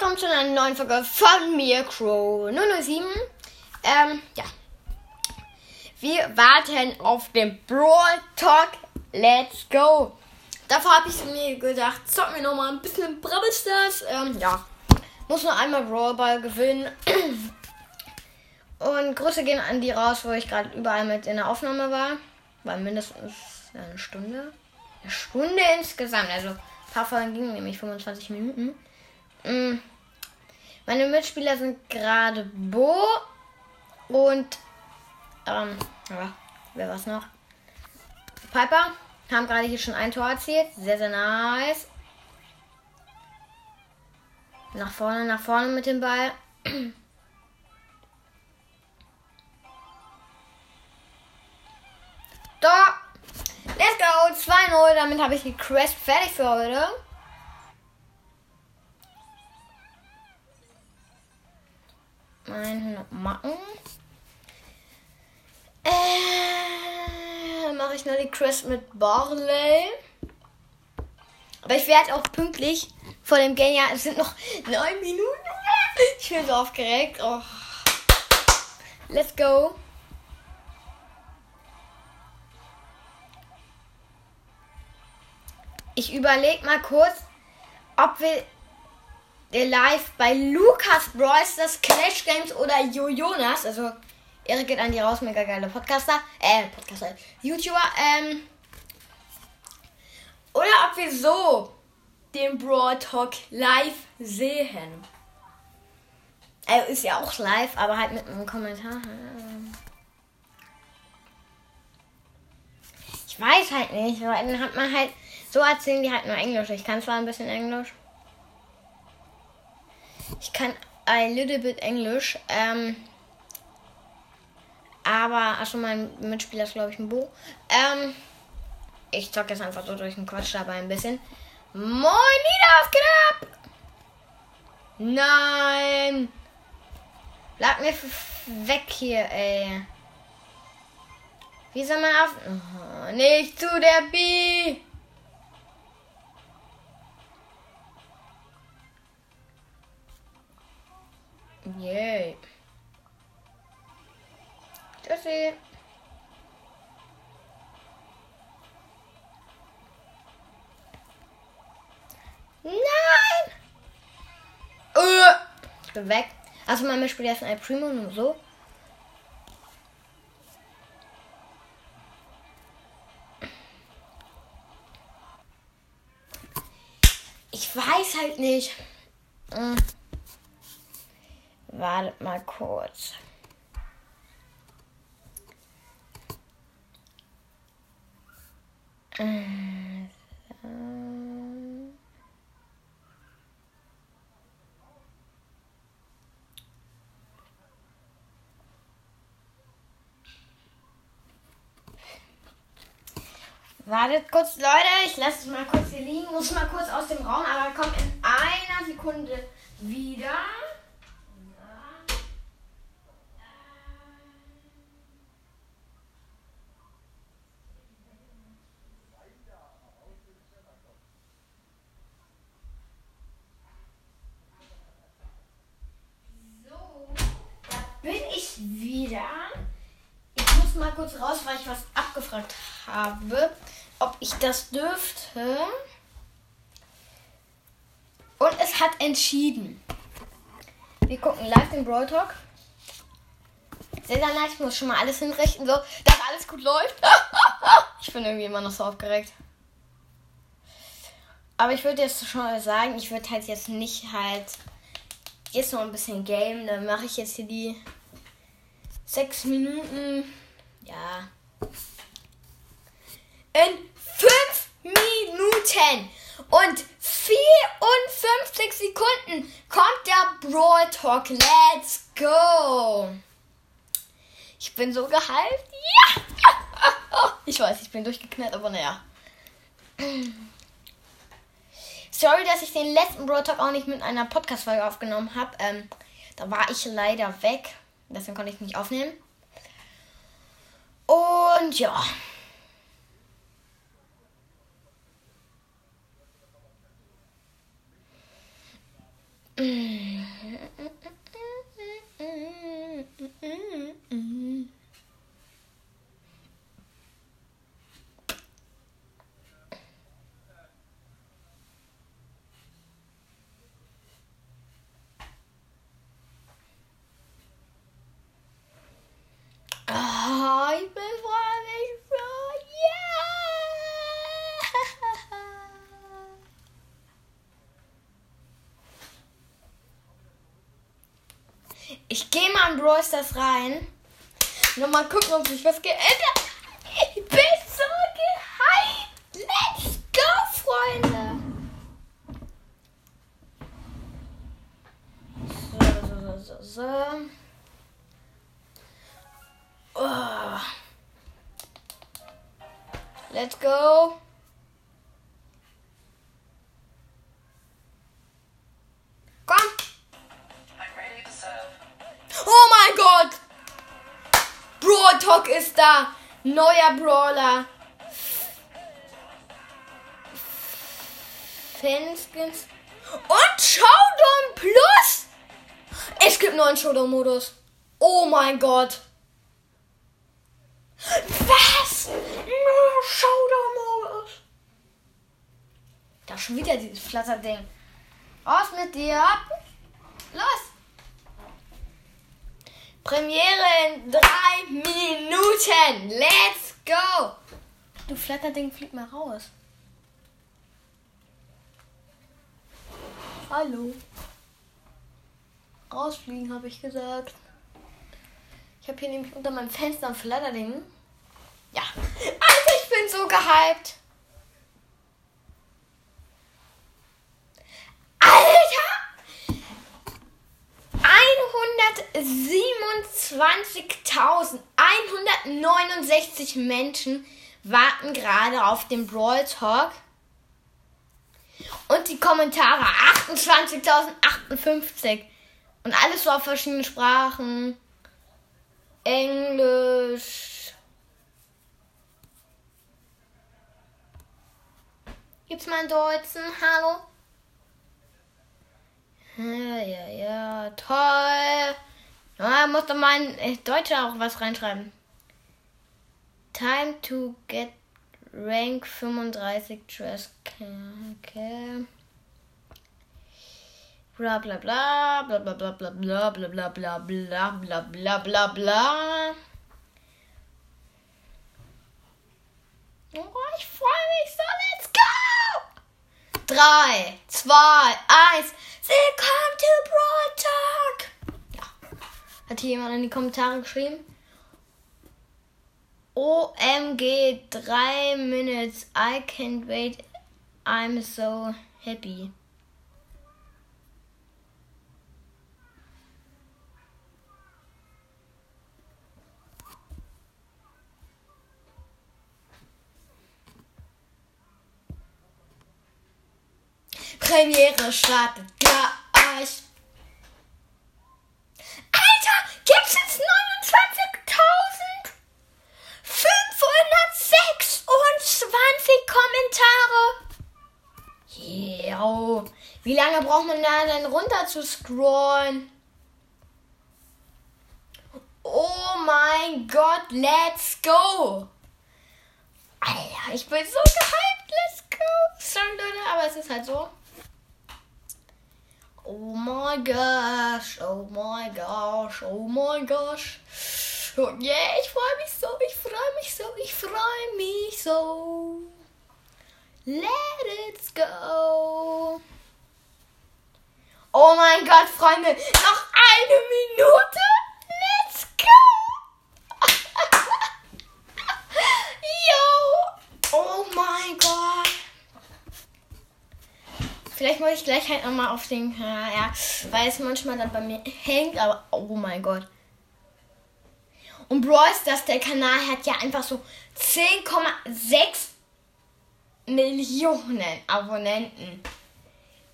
willkommen zu einer neuen Folge von mir, Crow 007. Ähm, ja. Wir warten auf den Brawl Talk. Let's go. Davor habe ich mir gedacht, zocken wir nochmal ein bisschen Brawl Stars. Ähm, ja. Muss nur einmal Brawl Ball gewinnen. Und Grüße gehen an die raus, wo ich gerade überall mit in der Aufnahme war. War mindestens eine Stunde. Eine Stunde insgesamt. Also ein paar Folgen gingen nämlich 25 Minuten. Mm. Meine Mitspieler sind gerade Bo und ähm, ja, wer war's noch? Piper haben gerade hier schon ein Tor erzielt. Sehr, sehr nice. Nach vorne, nach vorne mit dem Ball. Da! Let's go! 2-0. Damit habe ich die Quest fertig für heute. 100 Macken. Äh, mache ich nur die Quest mit Barley. Aber ich werde auch pünktlich vor dem Game. Ja, es sind noch 9 Minuten. Ich bin so aufgeregt. Oh. Let's go. Ich überlege mal kurz, ob wir live bei Lukas Bryce, das Clash Games oder Jojonas, also Erik geht an die raus, mega geile Podcaster, äh, Podcaster, YouTuber, ähm, oder ob wir so den Brawl Talk live sehen. Er ist ja auch live, aber halt mit einem Kommentar. Ich weiß halt nicht, weil dann hat man halt, so erzählen die halt nur Englisch. Ich kann zwar ein bisschen Englisch. Kann a little bit Englisch. Ähm, aber, achso, mein Mitspieler ist, glaube ich, ein Bo. Ähm, ich zocke jetzt einfach so durch den Quatsch dabei ein bisschen. Moin, geht ab? Nein! Bleib mir weg hier, ey. Wie soll man auf... Oh, nicht zu der B! Yay. Tschüssi. Nein! Uh, ich bin weg. Also mein Mitspieler ist ein Primo, nur so. Ich weiß halt nicht. Hm. Wartet mal kurz. Wartet kurz, Leute. Ich lasse es mal kurz hier liegen. Muss mal kurz aus dem Raum, aber kommt in einer Sekunde wieder. wieder. Muss mal kurz raus, weil ich was abgefragt habe, ob ich das dürfte. Und es hat entschieden. Wir gucken live den Brawl Talk. Sehr, sehr nice. Ich muss schon mal alles hinrichten, so, dass alles gut läuft. ich bin irgendwie immer noch so aufgeregt. Aber ich würde jetzt schon mal sagen, ich würde halt jetzt nicht halt jetzt noch ein bisschen game. Dann mache ich jetzt hier die sechs Minuten. Ja. In fünf Minuten und 54 Sekunden kommt der Brawl Talk. Let's go. Ich bin so gehypt. Ja. Ich weiß, ich bin durchgeknallt, aber naja. Sorry, dass ich den letzten Brawl Talk auch nicht mit einer Podcast-Folge aufgenommen habe. Ähm, da war ich leider weg. Deswegen konnte ich nicht aufnehmen. Und ja. Ah, ich bin freiwillig für. Yeah! Ich gehe mal in Brawl Stars rein. Nochmal gucken, ob sich was geändert hat. Ich bin so gehypt. Let's go, Freunde. So, so, so, so. Oh. Let's go. Talk ist da. Neuer Brawler. Fanskins. Und Showdown Plus. Es gibt neuen Showdown-Modus. Oh mein Gott. Was? No, Showdown-Modus. Da schon wieder dieses Flatterding. Aus mit dir. Los. Premiere in drei Minuten. Let's go. Du Flatterding, flieg mal raus. Hallo. Rausfliegen, habe ich gesagt. Ich habe hier nämlich unter meinem Fenster ein Flatterding. Ja. Alter, ich bin so gehypt. Alter! 127.169 Menschen warten gerade auf den Brawl Talk. Und die Kommentare 28.058. Und alles so auf verschiedenen Sprachen. Englisch. Gibt's mal einen Deutschen? Hallo? Ja, ja, ja, toll. Ja, muss doch mal ein äh, Deutscher auch was reinschreiben. Time to get rank 35 dress. Okay. Bla bla bla bla bla bla bla bla bla bla bla bla bla bla bla bla. Oh, ich freue mich so. Let's go! 3, 2, 1. Willkommen to Broad Talk. Ja. Hat hier jemand in die Kommentare geschrieben? OMG, 3 Minutes. I can't wait. I'm so happy. Premiere startet gleich. Alter, gibt's jetzt 29.526 Kommentare? Jo. Wie lange braucht man da denn runter zu scrollen? Oh mein Gott, let's go! Alter, ich bin so gehypt, let's go! Sorry Leute, aber es ist halt so. Oh my gosh, oh my gosh, oh my gosh. Yeah, ich freue mich so, ich freue mich so, ich freue mich so. Let it go. Oh mein Gott, Freunde, noch eine Minute. Let's go. Yo. Oh mein Gott. Vielleicht muss ich gleich halt nochmal auf den, ja, ja, weil es manchmal dann bei mir hängt, aber oh mein Gott. Und Brawl Stars, der Kanal hat ja einfach so 10,6 Millionen Abonnenten.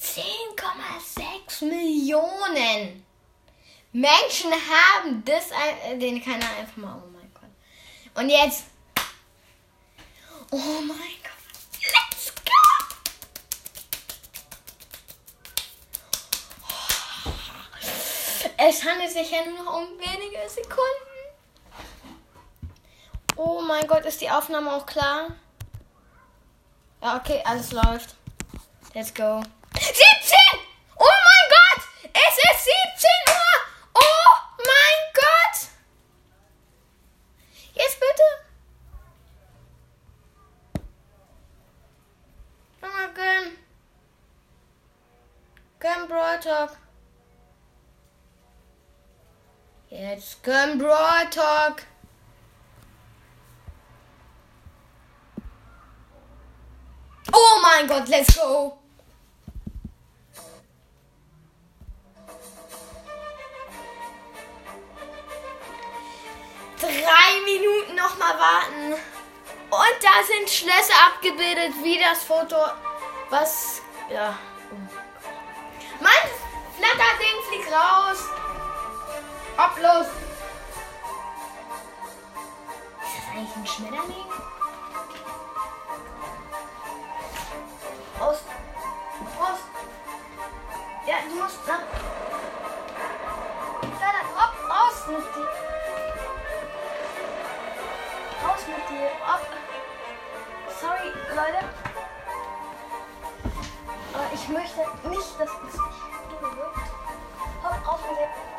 10,6 Millionen Menschen haben das, ein- den Kanal einfach mal. Oh mein Gott. Und jetzt. Oh mein Gott. Let's go! Es handelt sich ja nur noch um wenige Sekunden. Oh mein Gott, ist die Aufnahme auch klar? Ja, okay, alles läuft. Let's go. 17! Oh mein Gott! Es ist 17 Uhr! Oh mein Gott! Jetzt bitte. Nochmal gönn. Gönn Brawl Talk. Jetzt gönn Brawl Talk. Oh mein Gott, let's go. Drei Minuten nochmal warten. Und da sind Schlösser abgebildet, wie das Foto, was, ja. Mein Flatterding fliegt raus. Ab los. Ist das eigentlich ein Schmetterling? Raus. Raus. Ja, du musst nach. Flatter, hopp, raus mit dir. Raus mit dir. Hopp. Sorry, Leute. Aber ich möchte nicht, dass es. Hopp, raus mit dir.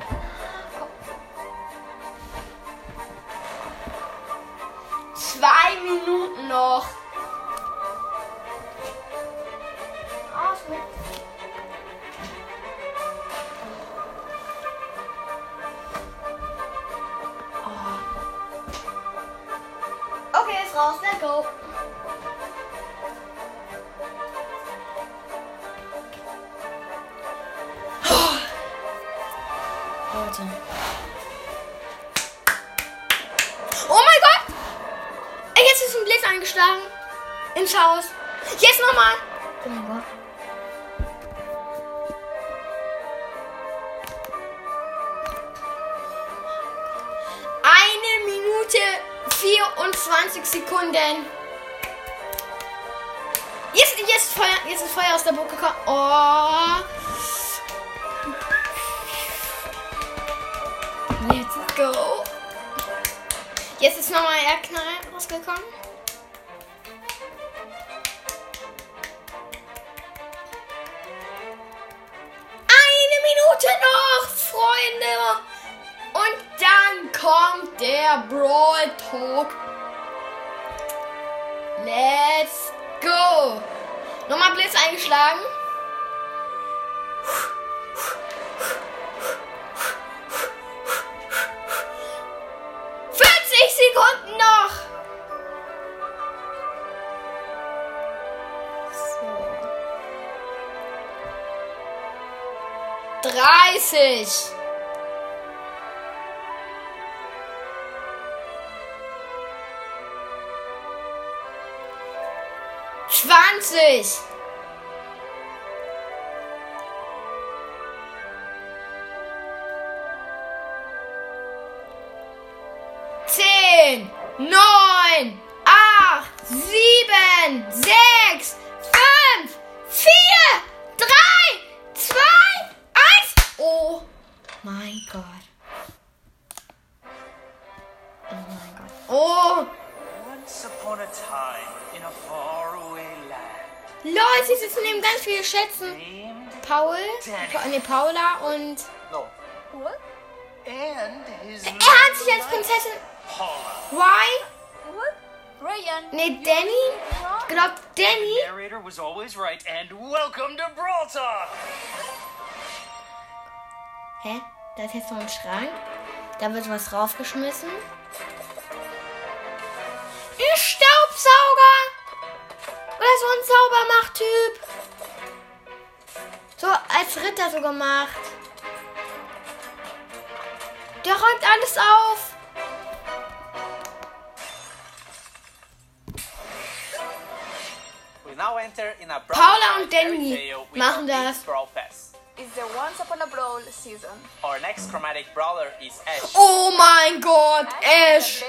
24 Sekunden. Jetzt, jetzt, Feuer, jetzt ist Feuer aus der Burg gekommen. Oh. Let's go. Jetzt ist nochmal Erdknall rausgekommen. Let's go. Nochmal Blitz eingeschlagen. Sekunden noch. So. Zwanzig. Zehn, neun, acht, sieben, sechs, fünf, vier, drei, zwei, eins. Oh mein Gott. Oh mein Gott. Oh. Once upon a time in a faraway Leute, sie sitzen neben ganz viele Schätzen. Paul, nee, Paula und no, What? and his er hat sich als Prinzessin Paula. Why? Ryan? Nee, Danny? Ich glaube Danny. Narrator was always right, and welcome to Brawl Talk. Hä? Da ist jetzt so ein Schrank. Da wird was raufgeschmissen. Ein Staubsauger! So ein Saubermacht-Typ. So als Ritter so gemacht. Der räumt alles auf. We now enter in a Paula und Danny machen das. Brawl Pass. It's the Once Upon a Brawl season. Our next chromatic brawler is Ash. Oh mein Gott, Ash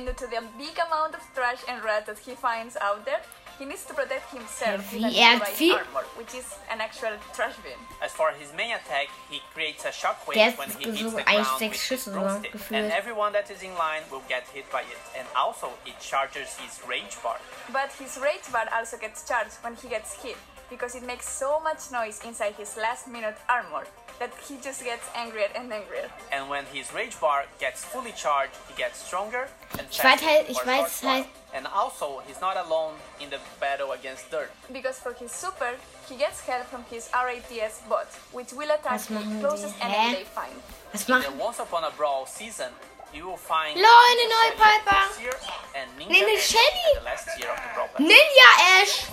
is Ash. a very grumpy cleaner at the castle courtyard. And due to the big amount of trash and rat that he finds out there, he needs to protect himself Ja, with an wie Evite viel- armor, which is an actual trash bin. As for his main attack, he creates a shockwave hat when he hits the eigentlich ground with his Schüsse broomstick, gefühlt. and everyone that is in line will get hit by it. And also, it charges his rage bar. But his rage bar also gets charged when he gets hit, because it makes so much noise inside his last minute armor that he just gets angrier and angrier. And when his rage bar gets fully charged, he gets stronger and Ich weiß faster halt- ich weiß halt- And also, he's not alone in the battle against Dirt. Because for his super, he gets help from his RATS bot, which will attack the closest enemy Hä? they find. Was The? Once Upon a Brawl season, you will find Lol, eine neue Piper. this year and Ninja Nee, Ash Shelly. at the last year of the Brawl Pass. Ninja Ash!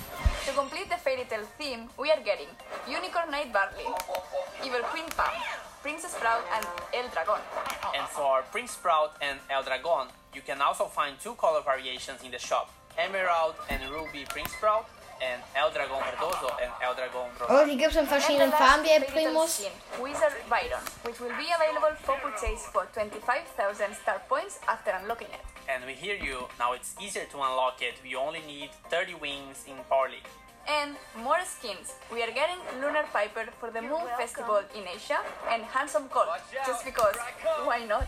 To complete the Fairy tale theme, we are getting Unicorn Knight Barley, Evil Queen Pam, Princess Sprout, and El Dragon. And for Prince Sprout and El Dragon, you can also find two color variations in the shop. Emerald and Ruby Prince Sprout and El Dragon Verdoso and El Dragon Rosa. Oh, die gibt es in And the verschiedenen last Farben, die Fairy bringen Tail muss. skin, Wizard Byron, which will be available for purchase for 25,000 star points after unlocking it. And we hear you, now it's easier to unlock it. we only need 30 wings in Power League. And more skins. We are getting Lunar Piper for the Moon Festival in Asia and Handsome Colt, just because, why not?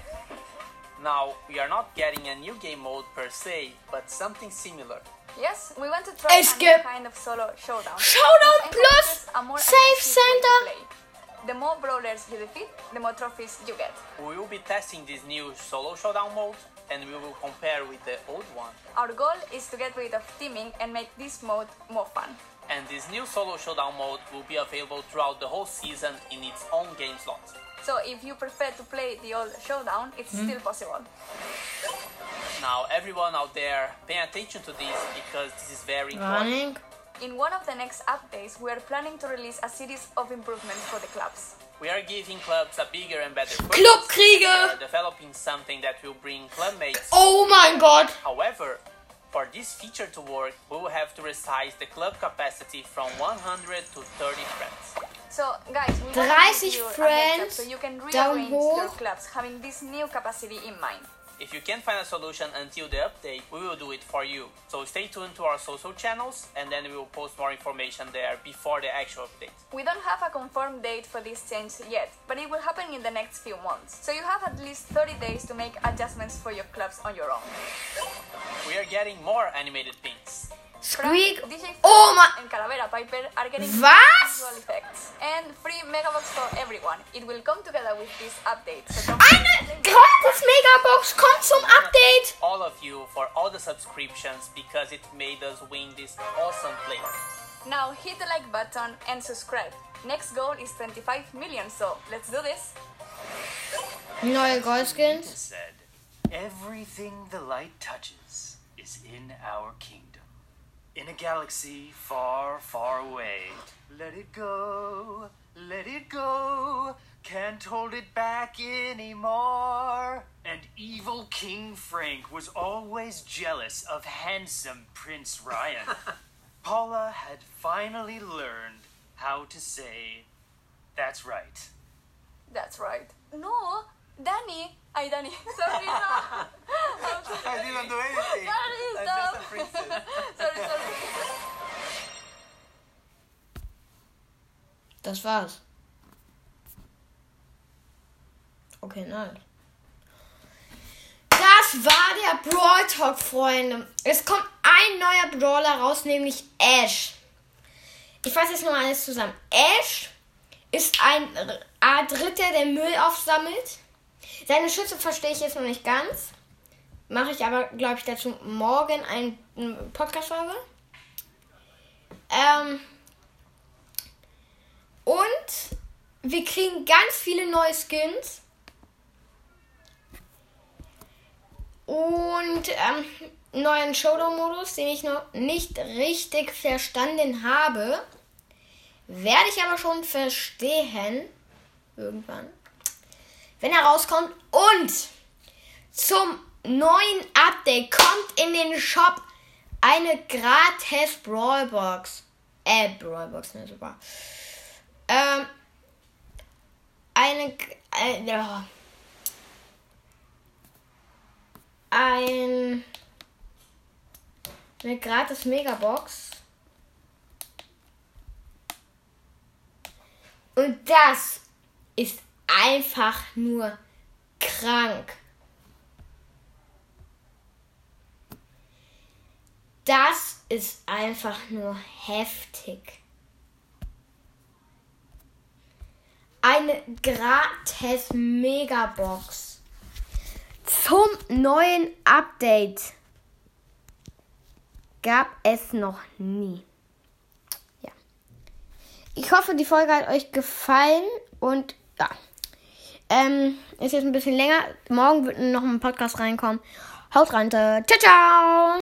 Now, we are not getting a new game mode per se, but something similar. Yes, we want to try Es a new kind of solo showdown. Showdown plus encourages a more Save aggressive way to Center. play. The more brawlers you defeat, the more trophies you get. We will be testing this new solo showdown mode and we will compare with the old one. Our goal is to get rid of teaming and make this mode more fun. And this new solo showdown mode will be available throughout the whole season in its own game slot. So if you prefer to play the old showdown, it's Hmm? still possible. Now, everyone out there, pay attention to this because this is very important. Running. In one of the next updates, we are planning to release a series of improvements for the clubs. We are giving clubs a bigger and better purpose. Clubkriege! We are developing something that will bring clubmates. Oh my god! However, for this feature to work, we will have to resize the club capacity from 100 to 30 friends. So, guys, we 30 to give you a friends, so you can rearrange your clubs having this new capacity in mind. If you can't find a solution until the update, we will do it for you. So stay tuned to our social channels and then we will post more information there before the actual update. We don't have a confirmed date for this change yet, but it will happen in the next few months. So you have at least 30 days to make adjustments for your clubs on your own. We are getting more animated pins. Squeak. DJ Oh my. and Calavera Piper are getting Was? visual effects and free megabox for everyone. It will come together with this update. So don't Eine gratis Megabox kommt zum Update! All of you for all the subscriptions because it made us win this awesome play. Now hit the like button and subscribe. Next goal is 25 million, so let's do this. Neue Goldskins. said, Everything the light touches is in our kingdom. In a galaxy far, far away. Let it go, let it go. Can't hold it back anymore. And evil King Frank was always jealous of handsome Prince Ryan. Paula had finally learned how to say, That's right. That's right. No, Danny. I Danny. Sorry, no. I'm sorry. I didn't do anything. Sorry, I'm stop. just a princess. sorry, sorry. Das war's. Okay, nice. Das war der Brawl Talk, Freunde. Es kommt ein neuer Brawler raus, nämlich Ash. Ich fasse jetzt noch alles zusammen. Ash ist ein R- Art Ritter, der Müll aufsammelt. Seine Schütze verstehe ich jetzt noch nicht ganz. Mache ich aber, glaube ich, dazu morgen einen Podcast-Folge. Ähm, und wir kriegen ganz viele neue Skins. Und ähm, neuen Showdown-Modus, den ich noch nicht richtig verstanden habe. Werde ich aber schon verstehen. Irgendwann. Wenn er rauskommt. Und zum neuen Update kommt in den Shop eine gratis Brawlbox. Äh, Brawlbox, ne, super. Ähm, eine, äh. Ein, Eine gratis Megabox. Und das ist einfach nur krank. Das ist einfach nur heftig. Eine gratis Megabox zum neuen Update gab es noch nie. Ja. Ich hoffe, die Folge hat euch gefallen und ja. Ähm, ist jetzt ein bisschen länger. Morgen wird noch ein Podcast reinkommen. Haut rein. Ciao, ciao.